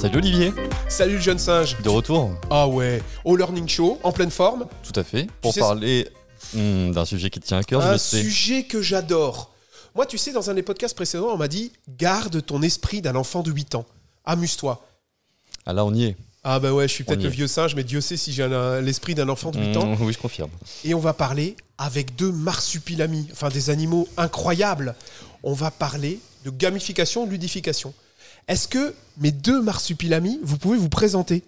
Salut Olivier, Salut le jeune singe. de retour, Ah ouais, au Learning Show, en pleine forme. tout à fait, pour sais- parler hmm, d'un sujet qui te tient à cœur, je un le sais. sujet que j'adore. Moi, tu sais, dans un des podcasts précédents, on m'a dit garde ton esprit d'un enfant de 8 ans. Amuse-toi. Ah là, on y est. Ah bah ouais, je suis peut-être le vieux singe, mais Dieu sait si j'ai l'esprit d'un enfant de 8 ans. Hmm, oui, je confirme. Et on va parler avec deux marsupilamis, enfin des animaux incroyables. On va parler de gamification, de ludification. Est-ce que mes deux marsupilamis, vous pouvez vous présenter?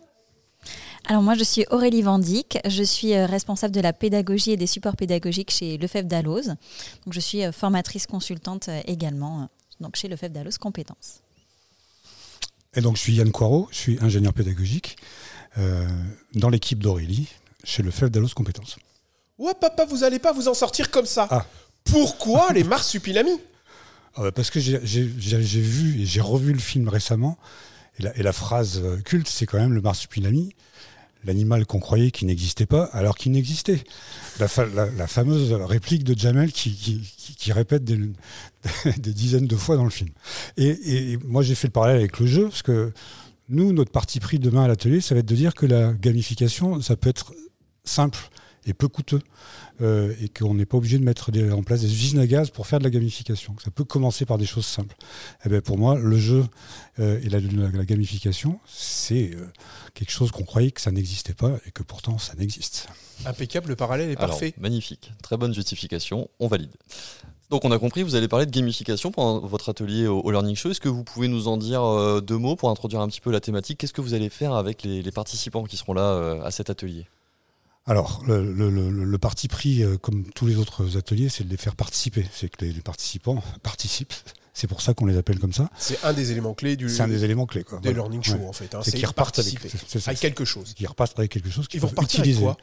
Alors moi, je suis Aurélie Vandic, je suis euh, responsable de la pédagogie et des supports pédagogiques chez Lefebvre Dalloz. Donc je suis euh, formatrice consultante euh, également donc chez Lefebvre Dalloz Compétences. Et donc, je suis Yann Coirot, je suis ingénieur pédagogique euh, dans l'équipe d'Aurélie chez le FEF Dallos Compétences. Ouais, papa, vous allez pas vous en sortir comme ça. Ah. Pourquoi les marsupilamis? Ah parce que j'ai- vu et j'ai revu le film récemment, et la, phrase euh, culte, c'est quand même le marsupilami, l'animal qu'on croyait qui n'existait pas, alors qu'il n'existait. La, fa- la- la fameuse réplique de Jamel qui, répète des, dizaines de fois dans le film. Et moi, j'ai fait le parallèle avec le jeu, parce que nous, notre parti pris demain à l'atelier, ça va être de dire que la gamification, ça peut être simple et peu coûteux, euh, et qu'on n'est pas obligé de mettre des- en place des usines à gaz pour faire de la gamification. Ça peut commencer par des choses simples. Eh ben, pour moi, le jeu euh, et la, la- la gamification, c'est euh, quelque chose qu'on croyait que ça n'existait pas, et que pourtant ça n'existe. Impeccable, le parallèle est Alors, parfait. magnifique, très bonne justification, on valide. Donc on a compris, vous allez parler de gamification pendant votre atelier au, au Learning Show. Est-ce que vous pouvez nous en dire euh, deux mots pour introduire un petit peu la thématique? Qu'est-ce que vous allez faire avec les, les participants qui seront là euh, à cet atelier? Alors, le, le- le- le parti pris, euh, comme tous les autres ateliers, c'est de les faire participer. C'est que les, les participants participent. C'est pour ça qu'on les appelle comme ça. C'est un des éléments clés du C'est un des éléments clés. Quoi. des Voilà. learning show Ouais. en fait. hein. C'est qu'ils repartent avec, ça. avec quelque chose. Ils repartent avec quelque chose qu'ils Ils vont repartir avec utiliser. quoi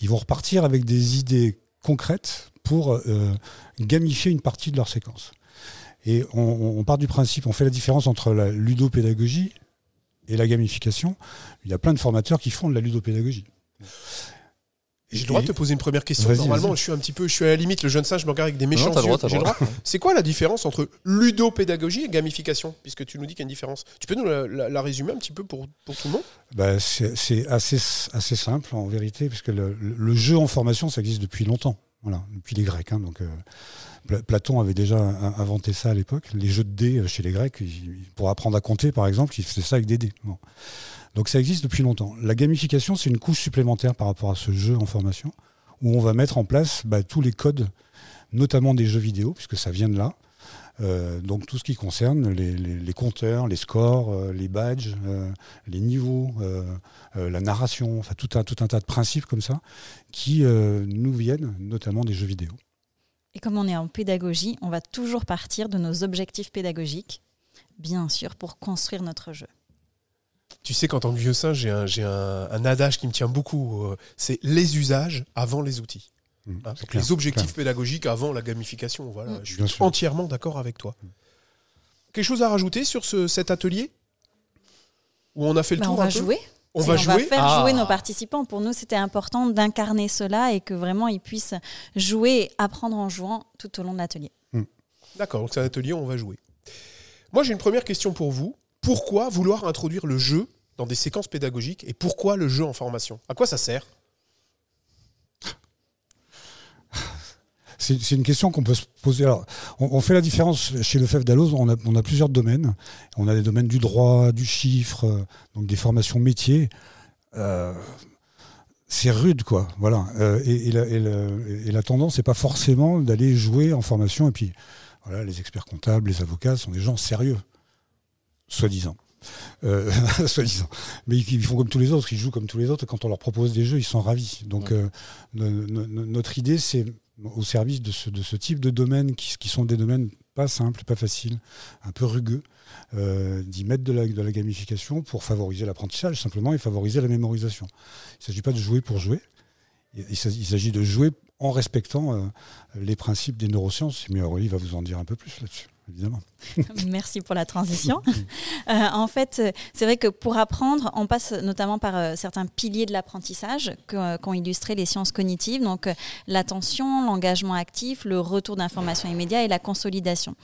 Ils vont repartir avec des idées concrètes pour euh, gamifier une partie de leur séquence. Et on, on part du principe, on fait la différence entre la ludopédagogie et la gamification. Il y a plein de formateurs qui font de la ludopédagogie. J'ai le droit de te poser une première question. Vas-y, Normalement, vas-y. je suis un petit peu, je suis à la limite. Le jeune singe me regarde avec des méchants Non, t'as le droit, yeux. t'as J'ai le droit. C'est quoi la différence entre ludopédagogie et gamification Puisque tu nous dis qu'il y a une différence? Tu peux nous la, la- la résumer un petit peu pour, pour tout le monde? Bah, c'est c'est assez, assez simple en vérité, puisque le, le- le jeu en formation, ça existe depuis longtemps, voilà, depuis les Grecs. hein. donc, euh, Pla- Platon avait déjà in- inventé ça à l'époque. Les jeux de dés euh, chez les Grecs, pour apprendre à compter, par exemple, ils faisaient ça avec des dés. Bon. Donc ça existe depuis longtemps. La gamification, c'est une couche supplémentaire par rapport à ce jeu en formation, où on va mettre en place bah, tous les codes, notamment des jeux vidéo, puisque ça vient de là. Euh, donc tout ce qui concerne les, compteurs, les scores, euh, les badges, euh, les niveaux, la narration, tout un, tout un tas de principes comme ça qui nous viennent notamment des jeux vidéo. Et comme on est en pédagogie, on va toujours partir de nos objectifs pédagogiques, bien sûr, pour construire notre jeu. Tu sais qu'en tant que vieux singe, j'ai un, j'ai un, un adage qui me tient beaucoup. euh, c'est les usages avant les outils. Mmh, Hein, donc clair, les objectifs clair. pédagogiques avant la gamification. Voilà, Mm. je suis entièrement d'accord avec toi. Quelque chose à rajouter sur ce- cet atelier? Où on a fait le Bah, tour on un va peu? jouer. On va jouer? faire Ah. jouer nos participants. Pour nous, c'était important d'incarner cela et que vraiment ils puissent jouer et apprendre en jouant tout au long de l'atelier. D'accord, donc c'est un atelier où on va jouer. Moi, j'ai une première question pour vous. Pourquoi vouloir introduire le jeu dans des séquences pédagogiques et pourquoi le jeu en formation? À quoi ça sert? C'est une question qu'on peut se poser. On, fait la différence chez le FEF Dalloz, on a, on a plusieurs domaines. On a des domaines du droit, du chiffre, euh, donc des formations métiers. Euh, c'est rude, quoi. Voilà. Euh, et la tendance, c'est pas forcément d'aller jouer en formation. Et puis, voilà, les experts comptables, les avocats sont des gens sérieux, soi-disant. Euh, soi-disant. Mais ils, ils font comme tous les autres, ils jouent comme tous les autres. Et quand on leur propose des jeux, ils sont ravis. Donc, euh, no- no- no- notre idée, c'est au service de ce, de ce type de domaines qui, qui sont des domaines pas simples, pas faciles, un peu rugueux, euh, d'y mettre de la, de la gamification pour favoriser l'apprentissage simplement et favoriser la mémorisation. Il ne s'agit pas de jouer pour jouer, il, s'agit de jouer en respectant les principes des neurosciences. Mais Aurélie va vous en dire un peu plus là-dessus. évidemment. Merci pour la transition. Euh, en fait, c'est vrai que pour apprendre, on passe notamment par euh, certains piliers de l'apprentissage que- qu'ont illustré les sciences cognitives, donc euh, l'attention, l'engagement actif, le retour d'information immédiat et la consolidation.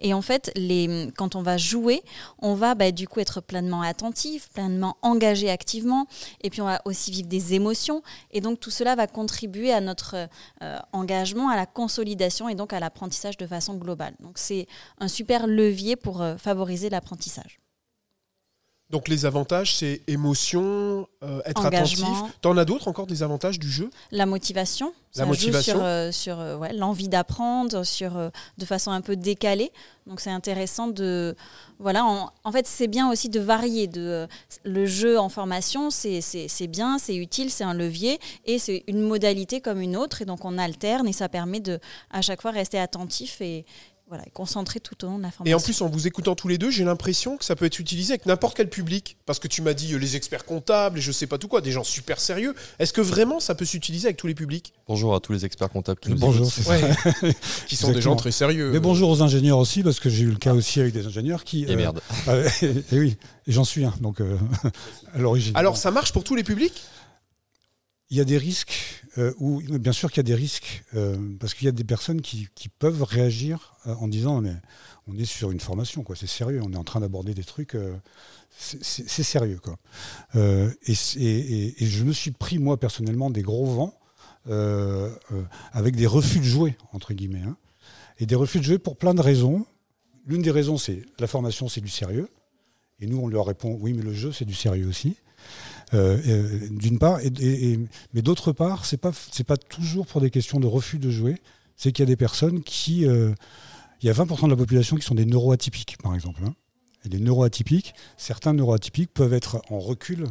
Et en fait, les, quand on va jouer, on va bah, du coup être pleinement attentif, pleinement engagé activement, et puis on va aussi vivre des émotions. Et donc tout cela va contribuer à notre euh, engagement, à la consolidation et donc à l'apprentissage de façon globale. Donc c'est un super levier pour euh, favoriser l'apprentissage. Donc les avantages, c'est émotion, euh, être Engagement. attentif. T'en as d'autres encore des avantages du jeu? La motivation, La ça joue motivation. sur, euh, sur euh, ouais, l'envie d'apprendre, sur de façon un peu décalée. Donc c'est intéressant de voilà. En, en fait, c'est bien aussi de varier. De le jeu en formation, c'est bien, c'est utile, c'est un levier et c'est une modalité comme une autre. Et donc on alterne et ça permet de à chaque fois rester attentif et voilà et concentré tout au long de la formation. Et en plus, en vous écoutant tous les deux, j'ai l'impression que ça peut être utilisé avec n'importe quel public. Parce que tu m'as dit euh, les experts comptables et je sais pas tout quoi, des gens super sérieux. Est-ce que vraiment ça peut s'utiliser avec tous les publics? Bonjour à tous les experts comptables qui nous Bonjour, écoutent. c'est ça. Ouais. Qui sont des gens très sérieux. Mais bonjour aux ingénieurs aussi, parce que j'ai eu le cas aussi avec des ingénieurs qui. Et euh, merde. euh, et oui, et j'en suis un, donc euh, à l'origine. Alors ça marche pour tous les publics? Il y a des risques, euh, où, bien sûr qu'il y a des risques, euh, parce qu'il y a des personnes qui, peuvent réagir euh, en disant mais on est sur une formation, quoi, c'est sérieux, on est en train d'aborder des trucs, euh, c'est sérieux. Quoi. Et, je me suis pris, moi, personnellement, des gros vents avec des refus de jouer, entre guillemets. hein. Et des refus de jouer pour plein de raisons. L'une des raisons, c'est la formation, c'est du sérieux. Et nous, on leur répond oui, mais le jeu, c'est du sérieux aussi. Euh, euh, d'une part, mais d'autre part, c'est pas c'est pas toujours pour des questions de refus de jouer. C'est qu'il y a des personnes qui, euh, il y a 20% de la population qui sont des neuroatypiques, par exemple. hein. Et les neuroatypiques, certains neuroatypiques peuvent être en recul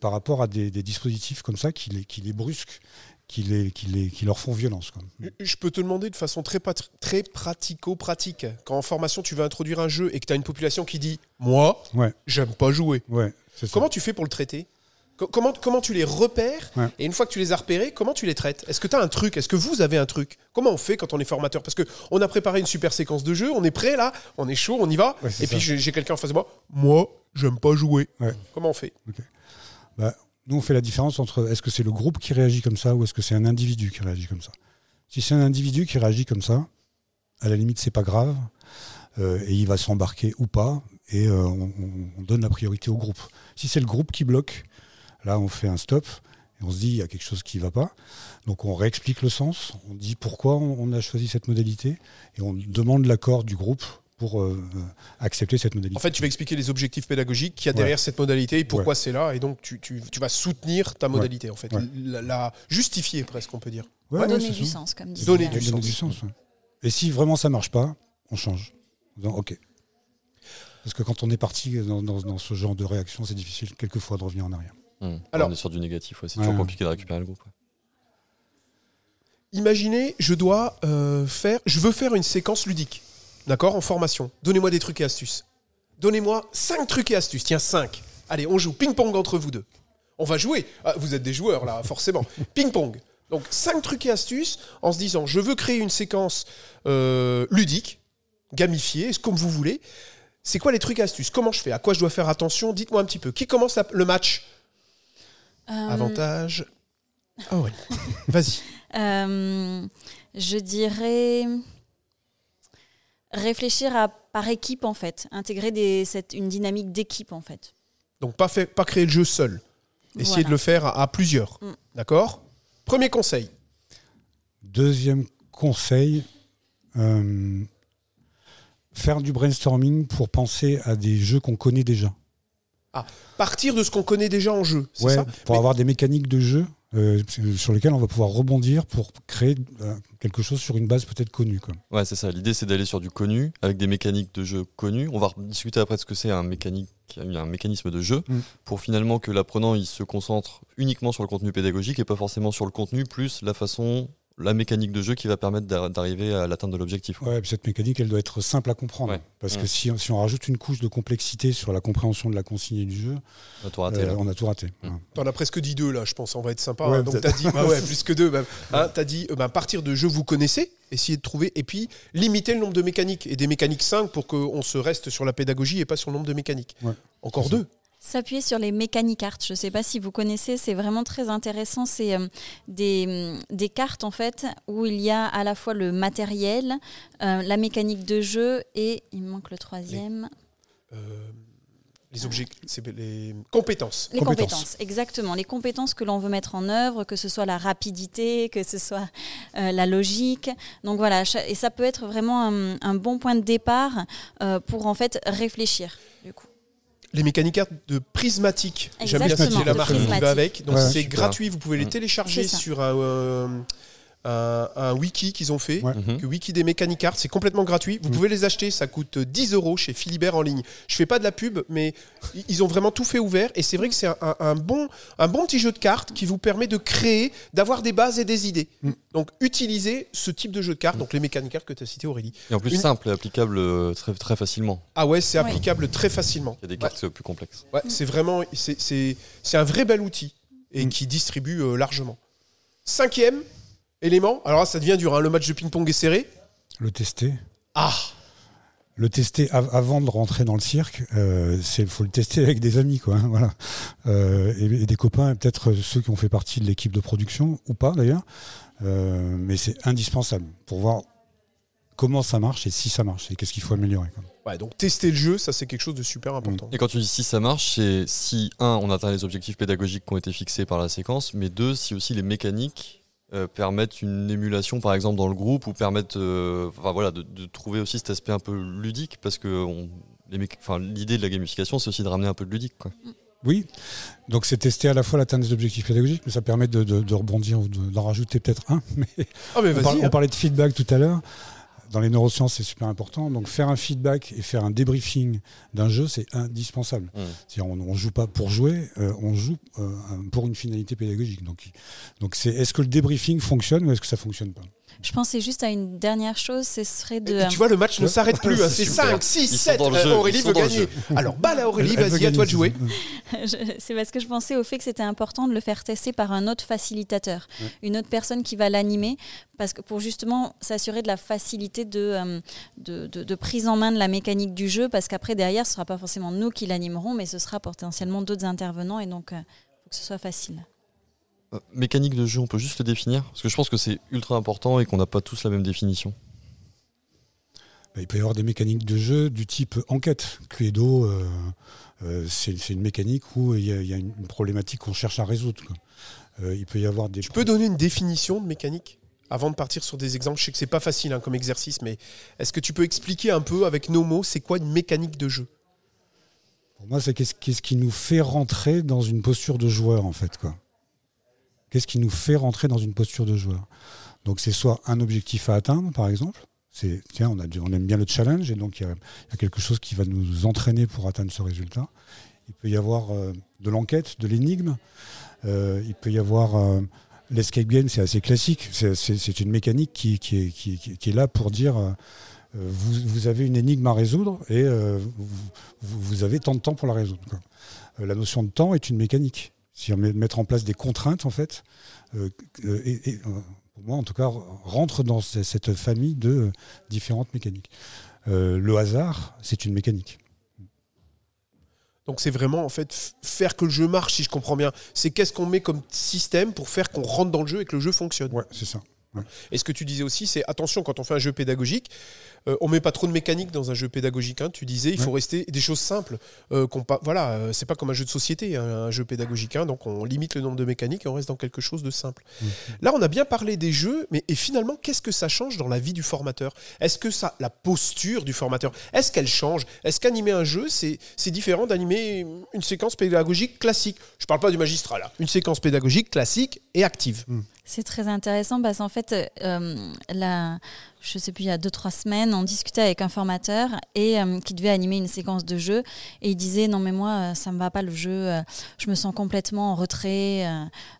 par rapport à des, des dispositifs comme ça qui les, qui les brusquent, qui, les, qui, les, qui leur font violence. quoi. Je peux te demander de façon très, très pratico-pratique. Quand en formation tu veux introduire un jeu et que tu as une population qui dit Moi, Ouais, j'aime pas jouer. ouais, c'est ça. Comment tu fais pour le traiter? Co- comment, comment tu les repères? Ouais. et une fois que tu les as repérés, comment tu les traites? Est-ce que tu as un truc? Est-ce que vous avez un truc? Comment on fait quand on est formateur? Parce que on a préparé une super séquence de jeu, on est prêt là, on est chaud, on y va. Et puis ça. j'ai j'ai quelqu'un en face de moi. Moi, j'aime pas jouer. Comment on fait? Bah, nous, on fait la différence entre est-ce que c'est le groupe qui réagit comme ça ou est-ce que c'est un individu qui réagit comme ça. Si c'est un individu qui réagit comme ça, à la limite, c'est pas grave euh, et il va s'embarquer ou pas et euh, on, on- on donne la priorité au groupe. Si c'est le groupe qui bloque, là, on fait un stop et on se dit il y a quelque chose qui va pas. Donc on réexplique le sens, on dit pourquoi on a choisi cette modalité et on demande l'accord du groupe pour euh, accepter cette modalité. En fait, tu vas expliquer les objectifs pédagogiques qu'il y a Ouais. derrière cette modalité et pourquoi c'est là. Et donc, tu, tu- tu vas soutenir ta Ouais. modalité, en fait. Ouais. La, la justifier, presque, on peut dire. Ouais, ouais, donner du ça. sens, comme disait Donner du donner sens. du sens. ouais. Et si vraiment ça marche pas, on change. En disant, ok. Parce que quand on est parti dans, dans- dans ce genre de réaction, c'est difficile quelquefois de revenir en arrière. Hmm. Alors- on est sur du négatif, ouais. c'est Ouais. toujours compliqué de récupérer le groupe. Imaginez, je dois euh, faire, je veux faire une séquence ludique, d'accord, en formation. Donnez-moi des trucs et astuces. Donnez-moi cinq trucs et astuces. Tiens, cinq. Allez, on joue ping-pong entre vous deux. On va jouer. Ah, vous êtes des joueurs là, forcément. ping-pong. Donc cinq trucs et astuces en se disant, je veux créer une séquence euh, ludique, gamifiée, comme vous voulez. C'est quoi les trucs et astuces? Comment je fais? À quoi je dois faire attention? Dites-moi un petit peu. Qui commence la- le match? Euh, Avantage. Ah ouais. Vas-y. Euh, je dirais réfléchir à par équipe en fait, intégrer des, cette, une dynamique d'équipe en fait. Donc pas, fait, pas créer le jeu seul. Essayer Voilà. de le faire à, à plusieurs. Mm. D'accord? Premier conseil. Deuxième conseil, euh, faire du brainstorming pour penser à des jeux qu'on connaît déjà. Partir de ce qu'on connaît déjà en jeu. C'est Ouais, ça? pour Mais- avoir des mécaniques de jeu euh, sur lesquelles on va pouvoir rebondir pour créer euh, quelque chose sur une base peut-être connue. Quoi. Ouais, c'est ça. L'idée, c'est d'aller sur du connu, avec des mécaniques de jeu connues. On va discuter après de ce que c'est un, mécanique, un mécanisme de jeu, Mm. pour finalement que l'apprenant il se concentre uniquement sur le contenu pédagogique et pas forcément sur le contenu, plus la façon la mécanique de jeu qui va permettre d'a- d'arriver à l'atteinte de l'objectif. Ouais, puis cette mécanique, elle doit être simple à comprendre. Ouais. Parce que si, si on rajoute une couche de complexité sur la compréhension de la consigne du jeu, On a tout raté, euh, là. on a tout raté. Voilà. T'en as presque dit deux là, je pense. On va être sympa. Ouais, hein. Donc peut-être. t'as dit, ah ouais, plus que deux. Hein, t'as dit, euh, bah, à partir de jeux vous connaissez, essayez de trouver et puis limiter le nombre de mécaniques et des mécaniques 5 pour qu'on se reste sur la pédagogie et pas sur le nombre de mécaniques. Ouais. Encore ça. S'appuyer sur les mécaniques cartes. Je ne sais pas si vous connaissez, c'est vraiment très intéressant. C'est euh, des, hum, des cartes en fait où il y a à la fois le matériel, euh, la mécanique de jeu et il me manque le troisième. Euh, les objets, les compétences. Les Compétences. compétences. exactement. Les compétences que l'on veut mettre en œuvre, que ce soit la rapidité, que ce soit la logique. Donc voilà, et ça peut être vraiment un, un bon point de départ pour en fait réfléchir. Du coup. Les mécaniques cartes de prismatique. J'aime bien Exactement, citer la marque qui va avec. Donc Ouais, c'est gratuit. Vous pouvez les Mm. télécharger sur un, euh, un, un wiki qu'ils ont fait. Ouais. Que Wiki des mécaniques cartes, c'est complètement gratuit. Vous Mm. pouvez les acheter, ça coûte 10 euros chez Philibert en ligne. Je fais pas de la pub, mais ils ont vraiment tout fait ouvert. Et c'est vrai que c'est un, un- un bon, un bon petit jeu de cartes qui vous permet de créer, d'avoir des bases et des idées. Mm. Donc utilisez ce type de jeu de cartes, donc les mécaniques cartes que tu as cité Aurélie. Et en plus Une- simple et applicable euh, très, très facilement. Ah ouais, c'est Ouais. applicable très facilement. Il y a des Ouais. cartes plus complexes. Ouais, c'est vraiment, c'est- c'est c'est un vrai bel outil et Mm. qui distribue euh, largement. Cinquième élément, alors là, ça devient dur, hein, le match de ping-pong est serré. Le tester. Ah Le tester av- avant de rentrer dans le cirque, il faut le tester avec des amis, quoi. hein, voilà. Euh, et, et des copains, et peut-être ceux qui ont fait partie de l'équipe de production, ou pas d'ailleurs. Euh, mais c'est indispensable pour voir comment ça marche et si ça marche et qu'est-ce qu'il faut améliorer. quoi. Ouais, donc tester le jeu, ça c'est quelque chose de super important. Et quand tu dis si ça marche, c'est si, un, on atteint les objectifs pédagogiques qui ont été fixés par la séquence, mais deux, si aussi les mécaniques euh, permettent une émulation, par exemple, dans le groupe, ou permettent euh, enfin, voilà, de, de trouver aussi cet aspect un peu ludique, parce que on- les méca- enfin, l'idée de la gamification, c'est aussi de ramener un peu de ludique. Quoi. Oui, donc c'est tester à la fois l'atteinte des objectifs pédagogiques, mais ça permet de, de- de rebondir ou de- d'en rajouter peut-être un. Mais Ah mais on, parlait de feedback tout à l'heure. Dans les neurosciences, c'est super important. Donc faire un feedback et faire un débriefing d'un jeu, c'est indispensable. Mm. C'est-à-dire, on ne joue pas pour jouer, euh, on joue euh, pour une finalité pédagogique. Donc, donc c'est est-ce que le débriefing fonctionne ou est-ce que ça fonctionne pas? Je pensais juste à une dernière chose, ce serait de. Et tu vois, le match ne s'arrête plus. hein. C'est C'est super. 5, 6, Ils sont 7. dans le jeu, Aurélie veut gagner. Alors, balle à Aurélie, vas-y, à toi de jouer. C'est parce que je pensais au fait que c'était important de le faire tester par un autre facilitateur, Ouais. une autre personne qui va l'animer, parce que pour justement s'assurer de la facilité de, euh, de, de- de prise en main de la mécanique du jeu, parce qu'après derrière, ce sera pas forcément nous qui l'animerons, mais ce sera potentiellement d'autres intervenants, et donc il faut que ce soit facile. Euh, mécanique de jeu, on peut juste le définir? Parce que je pense que c'est ultra important et qu'on n'a pas tous la même définition. Bah, il peut y avoir des mécaniques de jeu du type enquête. Cluedo, euh, euh, c'est une mécanique où il y a, il y a une une problématique qu'on cherche à résoudre. quoi. Euh, il peut y avoir des. Tu peux donner une définition de mécanique avant de partir sur des exemples? Je sais que c'est pas facile hein, comme exercice, mais est-ce que tu peux expliquer un peu avec nos mots, c'est quoi une mécanique de jeu? Pour moi, c'est qu'est-ce qu'est-ce qui nous fait rentrer dans une posture de joueur, en fait. quoi. Qu'est-ce qui nous fait rentrer dans une posture de joueur? Donc, c'est soit un objectif à atteindre, par exemple. C'est tiens, on, aime bien le challenge et donc il y, a, quelque chose qui va nous entraîner pour atteindre ce résultat. Il peut y avoir euh, de l'enquête, de l'énigme. Euh, il peut y avoir euh, l'escape game, c'est assez classique. C'est- une mécanique qui, est, là pour dire vous, avez une énigme à résoudre et vous, avez tant de temps pour la résoudre. la notion de temps est une mécanique. C'est-à-dire met- mettre en place des contraintes, en fait, euh, euh, et, et, euh, pour moi, en tout cas, rentre dans ce- cette famille de différentes mécaniques. Euh, le hasard, c'est une mécanique. Donc c'est vraiment en fait faire que le jeu marche, si je comprends bien. C'est qu'est-ce qu'on met comme système pour faire qu'on rentre dans le jeu et que le jeu fonctionne. Ouais, c'est ça. Et ce que tu disais aussi, c'est attention quand on fait un jeu pédagogique, euh, on met pas trop de mécanique dans un jeu pédagogique. hein. Tu disais, il faut rester des choses simples. euh, voilà, euh, c'est pas comme un jeu de société, hein, un jeu pédagogique. hein. donc on limite le nombre de mécaniques et on reste dans quelque chose de simple. Mhm. Là, on a bien parlé des jeux, mais et finalement, qu'est-ce que ça change dans la vie du formateur? Est-ce que ça, la posture du formateur, est-ce qu'elle change? Est-ce qu'animer un jeu, c'est c'est différent d'animer une séquence pédagogique classique? Je parle pas du magistrat là. Une séquence pédagogique classique et active. C'est très intéressant parce qu'en fait, euh, la- je sais plus, il y a deux, trois semaines, on discutait avec un formateur et euh, qui devait animer une séquence de jeu. Et il disait Non, mais moi, euh, ça me va pas le jeu, euh, je me sens complètement en retrait.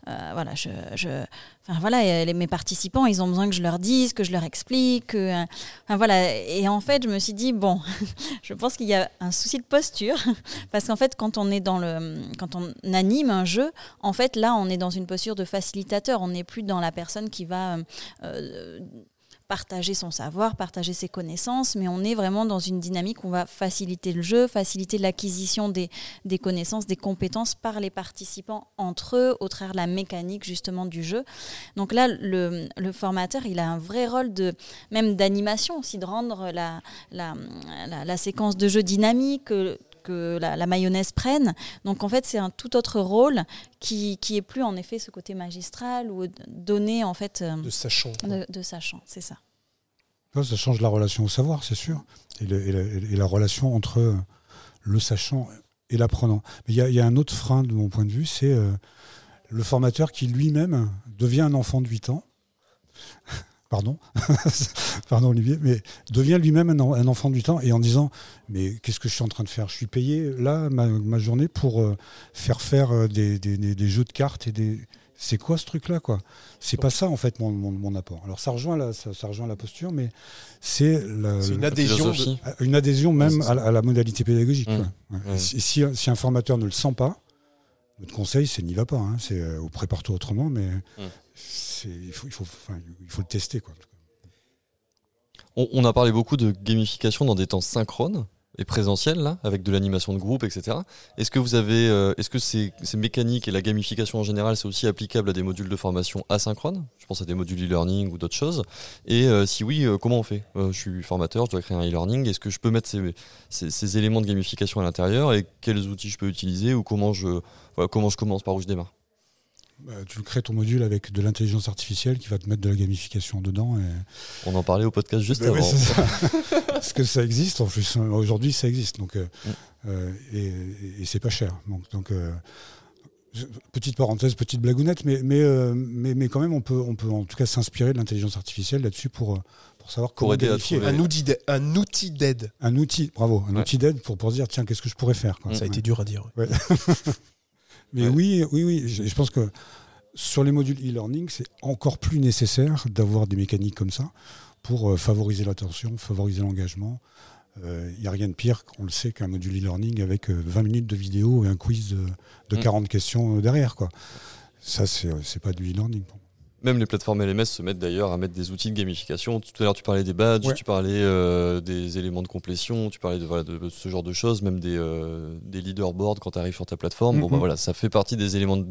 voilà, je. Enfin voilà, mes participants, ils ont besoin que je leur dise, que je leur explique. que, enfin, voilà. Et en fait, je me suis dit bon, je pense qu'il y a un souci de posture parce qu'en fait, quand on est dans le, quand on anime un jeu, en fait, là, on est dans une posture de facilitateur. On n'est plus dans la personne qui va partager son savoir, partager ses connaissances, mais on est vraiment dans une dynamique où on va faciliter le jeu, faciliter l'acquisition des, des connaissances, des compétences par les participants entre eux, au travers de la mécanique justement du jeu. Donc là, le, formateur, il a un vrai rôle de même d'animation aussi, de rendre la, la, la, la séquence de jeu dynamique. Que- la, la mayonnaise prenne. Donc en fait, c'est un tout autre rôle qui, qui est plus en effet ce côté magistral ou donné en fait euh, De sachant. de, de sachant, c'est ça. Ça change la relation au savoir, c'est sûr. Et, le- et la, et la relation entre le sachant et l'apprenant. Mais il y, a- il y a un autre frein de mon point de vue, c'est euh, le formateur qui lui-même devient un enfant de 8 ans. Pardon, pardon Olivier, mais devient lui-même un, en- un enfant 8 ans et en disant mais qu'est-ce que je suis en train de faire? Je suis payé là ma, ma journée pour euh, faire faire euh, des, des- des- des jeux de cartes et des c'est quoi ce truc là quoi? C'est pas ça en fait mon, mon- mon apport. Alors ça rejoint la, ça, ça rejoint la posture, mais c'est C'est une adhésion. de- philosophie. une adhésion même à, la- à la modalité pédagogique. Mmh. quoi. Si, si- si un formateur ne le sent pas, notre conseil, c'est n'y va pas. hein. C'est euh, ou prépare-toi autrement, mais c'est- il, faut, il, faut, enfin, il faut le tester. Quoi. On, on a parlé beaucoup de gamification dans des temps synchrones et présentiels, là, avec de l'animation de groupe, etc. Est-ce que vous avez, euh, est-ce que ces, ces mécaniques et la gamification en général, c'est aussi applicable à des modules de formation asynchrones Je pense à des modules e-learning ou d'autres choses. Et euh, si oui, euh, comment on fait? Euh, Je suis formateur, je dois créer un e-learning. Est-ce que je peux mettre ces, ces- ces éléments de gamification à l'intérieur? Et quels outils je peux utiliser? Ou comment je, voilà, comment je commence, par où je démarre? Bah, tu crées ton module avec de l'intelligence artificielle qui va te mettre de la gamification dedans. Et... On en parlait au podcast juste Bah oui, avant. ça. Parce que ça existe, en plus, euh, aujourd'hui ça existe. Donc, euh, Mm. euh, et et c'est pas cher. Donc, donc euh, petite parenthèse, petite blagounette, mais, mais, euh, mais, mais quand même, on peut, on peut en tout cas s'inspirer de l'intelligence artificielle là-dessus pour, pour savoir comment aider à gamifier. trouver- Un outil d'aide- un outil d'aide. Un outil, bravo, un Ouais. outil d'aide pour, pour se dire tiens, qu'est-ce que je pourrais faire quoi. Mm. Ça a été dur à dire. Mais Ouais. oui, oui, oui, je, je pense que sur les modules e-learning, c'est encore plus nécessaire d'avoir des mécaniques comme ça pour euh, favoriser l'attention, favoriser l'engagement. Il n'y a rien de pire, on le sait, qu'un module e-learning avec euh, 20 minutes de vidéo et un quiz de, de Mm. 40 questions euh, derrière. Quoi. Ça, c'est euh, pas du e-learning. Même les plateformes LMS se mettent d'ailleurs à mettre des outils de gamification. Tout à l'heure, tu parlais des badges, Ouais. tu parlais euh, des éléments de complétion, tu parlais de, voilà, de ce genre de choses, même des, euh, des leaderboards quand tu arrives sur ta plateforme. Bon, bah, voilà, ça fait partie des éléments de,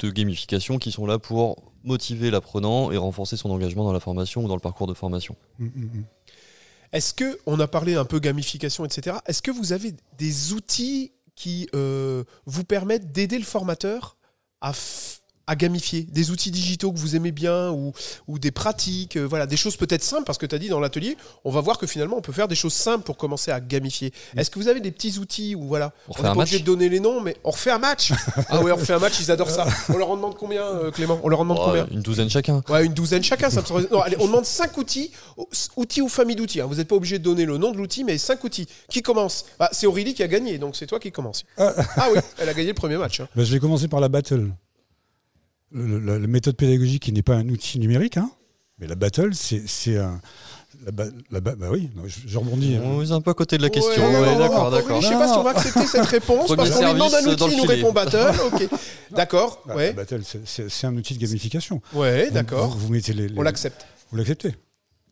de gamification qui sont là pour motiver l'apprenant et renforcer son engagement dans la formation ou dans le parcours de formation. Mm. Est-ce que, on a parlé un peu gamification, etc. Est-ce que vous avez des outils qui euh, vous permettent d'aider le formateur à, à gamifier Des outils digitaux que vous aimez bien ou, ou des pratiques, euh, voilà, des choses peut-être simples, parce que tu as dit dans l'atelier, on va voir que finalement on peut faire des choses simples pour commencer à gamifier. Est-ce que vous avez des petits outils ou voilà On On un pas obligé de donner les noms, mais on refait un match Ah ouais, on refait un match, ils adorent ça. On leur en demande combien, euh, Clément? On leur en demande Oh, combien? Une douzaine chacun. Ouais, une douzaine chacun. Ça me serait- Non, allez, on demande cinq outils, outils ou famille d'outils. hein. Vous n'êtes pas obligé de donner le nom de l'outil, mais cinq outils. Qui commence? Bah, C'est Aurélie qui a gagné, donc c'est toi qui commence. Ah oui, elle a gagné le premier match. hein. Ben, je vais commencer par la battle. Le- la, la méthode pédagogique qui n'est pas un outil numérique, hein, mais la battle, c'est un. La ba- la ba- bah oui, non, je, je rebondis. hein. On est un peu à côté de la question. Ouais, Ouais, d'accord, je sais pas si on va accepter cette réponse parce qu'on lui demande un outil, il nous répond battle. Ok, d'accord. Bah, La Ouais, battle, c'est- un outil de gamification. ouais, d'accord. Vous, vous mettez les, les- On l'accepte. Vous l'acceptez.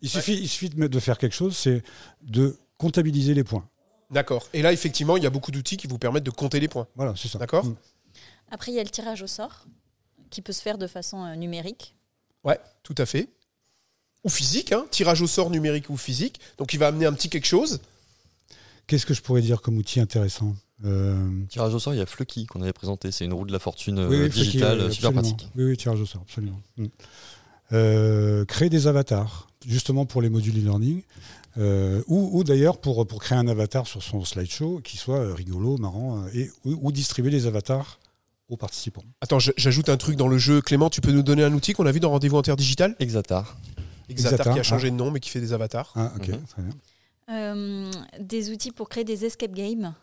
Il suffit, il suffit de faire quelque chose, c'est de comptabiliser les points. D'accord. Et là, effectivement, il y a beaucoup d'outils qui vous permettent de compter les points. Voilà, c'est ça. D'accord. Mm. Après, il y a le tirage au sort qui peut se faire de façon euh, numérique. Ouais, tout à fait. Ou physique, hein, tirage au sort numérique ou physique. Donc il va amener un petit quelque chose. Qu'est-ce que je pourrais dire comme outil intéressant Euh, Tirage au sort, il y a Flucky qu'on avait présenté. C'est une roue de la fortune euh, oui, oui, digitale, Fluky, super absolument. pratique. Oui, oui, tirage au sort, absolument. Mm. Euh, créer des avatars, justement pour les modules e-learning, euh, ou, ou d'ailleurs pour, pour créer un avatar sur son slideshow qui soit euh, rigolo, marrant, euh, et, ou, ou distribuer les avatars aux participants. Attends, j'ajoute un truc dans le jeu. Clément, tu peux nous donner un outil qu'on a vu dans Rendez-vous Interdigital Exatar. Exatar, Exatar, qui a changé ah. de nom, mais qui fait des avatars. Ah, ok, Mhm. très bien. Euh, des outils pour créer des escape games.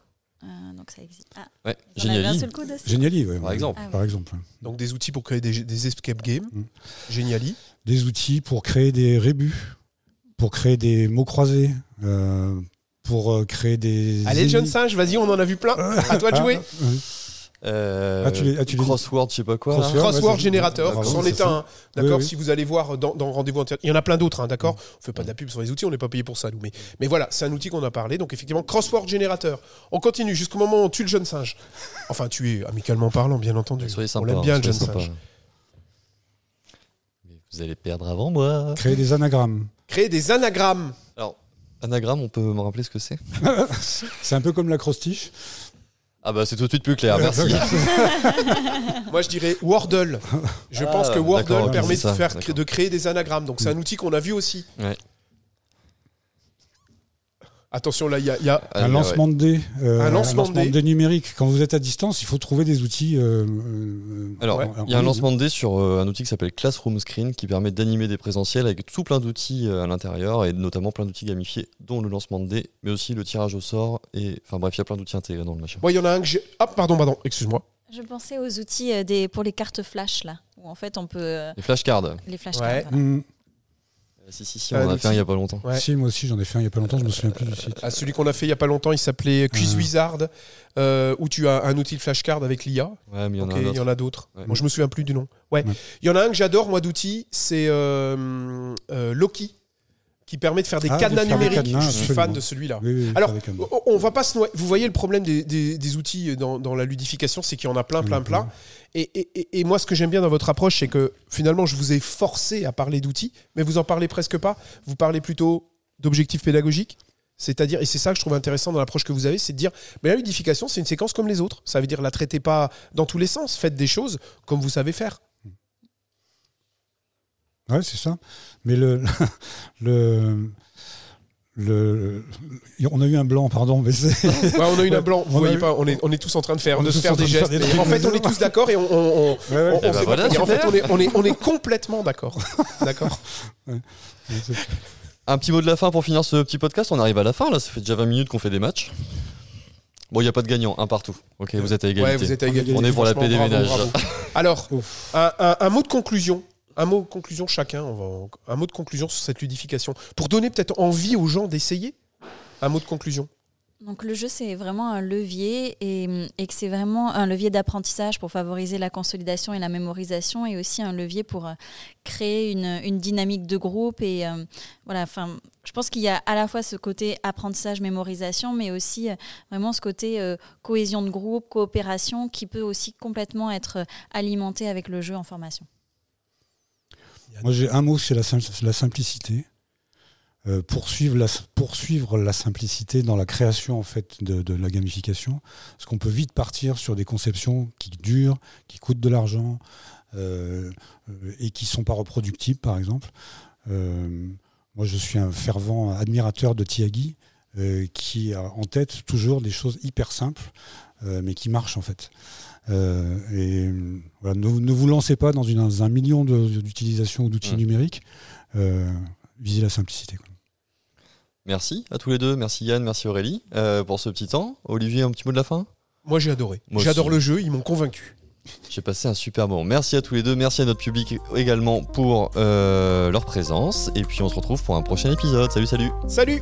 Euh, donc ça existe. Ah, Ouais, Geniali, ouais, Par exemple. Ah ouais. Par exemple. Donc des outils pour créer des, des escape games. Mm. Géniali. Des outils pour créer des rébus, pour créer des mots croisés, euh, pour euh, créer des. Allez, le jeune singe, vas-y, on en a vu plein. À toi de jouer. Ah, ouais. Euh, Ah, tu ah, tu crossword, je sais pas quoi. Crossword. Crossword. Generator, D'accord, c'en est un. D'accord, Oui, oui. si vous allez voir dans, dans Rendez-vous Il y en a plein d'autres, hein, d'accord On fait pas de la pub sur les outils, on n'est pas payé pour ça, nous. Mais, mais voilà, c'est un outil qu'on a parlé. Donc, effectivement, Crossword Generator. On continue jusqu'au moment où on tue le jeune singe. Enfin, tuer, amicalement parlant, bien entendu. Soyez on sympa. l'aime bien, le jeune singe. Vous allez perdre avant moi. Créer des anagrammes. Créer des anagrammes. Alors, anagramme, on peut me rappeler ce que c'est? C'est un peu comme l'acrostiche. Ah bah c'est tout de suite plus clair, merci. Moi, je dirais Wordle. Je Ah, pense que Wordle permet de, faire, créer des anagrammes. Donc, c'est un outil qu'on a vu aussi. Ouais. Attention, là, il y a- il y a un ouais. lancement de dés. euh, Un lancement de dés. numérique. Quand vous êtes à distance, il faut trouver des outils. euh, euh, Alors, Ouais. il y a un lancement de dés sur euh, un outil qui s'appelle Classroom Screen qui permet d'animer des présentiels avec tout plein d'outils à l'intérieur et notamment plein d'outils gamifiés, dont le lancement de dés, mais aussi le tirage au sort. Et enfin bref, il y a plein d'outils intégrés dans le machin. Bon, il y en a un que j'ai. Ah, pardon, pardon, excuse-moi. Je pensais aux outils des, pour les cartes flash, là, où en fait on peut. Les flashcards. les flashcards. Ouais. voilà. Euh, si, si, si, Un on en a fait un il y a pas longtemps. Ouais. Si, moi aussi, j'en ai fait un il n'y a pas longtemps, je me souviens plus du site. Ah, celui qu'on a fait il y a pas longtemps, il s'appelait Quiz Ah. Wizard, euh, où tu as un outil de flashcard avec l'IA. Ouais, mais il y en Ok, a un il y autre. en a d'autres. Ouais. Bon, je me souviens plus du nom. Ouais. Ouais. Il y en a un que j'adore, moi, d'outils, c'est euh, euh, Loki, qui permet de faire des Ah, de cadenas des numériques. cadenas, je suis fan de celui-là. Oui, oui, oui, Alors, on- on va pas se noyer. Vous voyez le problème des, des- des outils dans, dans la ludification, c'est qu'il y en a plein, plein, plein. Et, moi, ce que j'aime bien dans votre approche, c'est que finalement, je vous ai forcé à parler d'outils, mais vous en parlez presque pas. Vous parlez plutôt d'objectifs pédagogiques. C'est-à-dire, et c'est ça que je trouve intéressant dans l'approche que vous avez, c'est de dire, mais la ludification, c'est une séquence comme les autres. Ça veut dire, la traitez pas dans tous les sens. Faites des choses comme vous savez faire. Ouais, c'est ça. Mais le, le, le, on a eu un blanc, pardon, mais c'est. Ouais, on a eu un blanc. Vous On voyez eu- pas, on est, on est tous en train de faire, On de est se tous faire en train des de faire gestes. des en fait, on est tous d'accord et on, Ouais, ouais. voilà, en fait, est, on est, on est complètement d'accord. D'accord. Un petit mot de la fin pour finir ce petit podcast. On arrive à la fin là, ça fait déjà 20 minutes qu'on fait des matchs. Bon, il n'y a pas de gagnant, un partout. Ok, vous êtes à égalité. Ouais, vous êtes à égalité. On est pour la paix des ménages. bravo. Alors, Ouf. un, un- un mot de conclusion. Un mot de conclusion chacun. Un mot de conclusion sur cette ludification. Pour donner peut-être envie aux gens d'essayer. Un mot de conclusion. Donc le jeu, c'est vraiment un levier et, que c'est vraiment un levier d'apprentissage pour favoriser la consolidation et la mémorisation et aussi un levier pour euh, créer une, dynamique de groupe. Et euh, voilà, enfin, je pense qu'il y a à la fois ce côté apprentissage, mémorisation, mais aussi euh, vraiment ce côté cohésion de groupe, coopération qui peut aussi complètement être alimenté avec le jeu en formation. Moi, j'ai un mot, c'est la, simplicité. Euh, poursuivre, la, poursuivre la simplicité dans la création en fait de, la gamification, parce qu'on peut vite partir sur des conceptions qui durent, qui coûtent de l'argent euh, et qui sont pas reproductibles, par exemple. Euh, moi, je suis un fervent admirateur de Tiagi, qui a en tête toujours des choses hyper simples, mais qui marchent en fait. Euh, et voilà, ne, ne vous lancez pas dans, une, dans un million d'utilisations ou d'outils numériques. Euh, visez la simplicité. quoi. Merci à tous les deux. Merci Yann, merci Aurélie euh, pour ce petit temps. Olivier, un petit mot de la fin? Moi, j'ai adoré. Moi J'adore le jeu. Ils m'ont convaincu. J'ai passé un super moment. Merci à tous les deux. Merci à notre public également pour euh, leur présence. Et puis on se retrouve pour un prochain épisode. Salut, salut Salut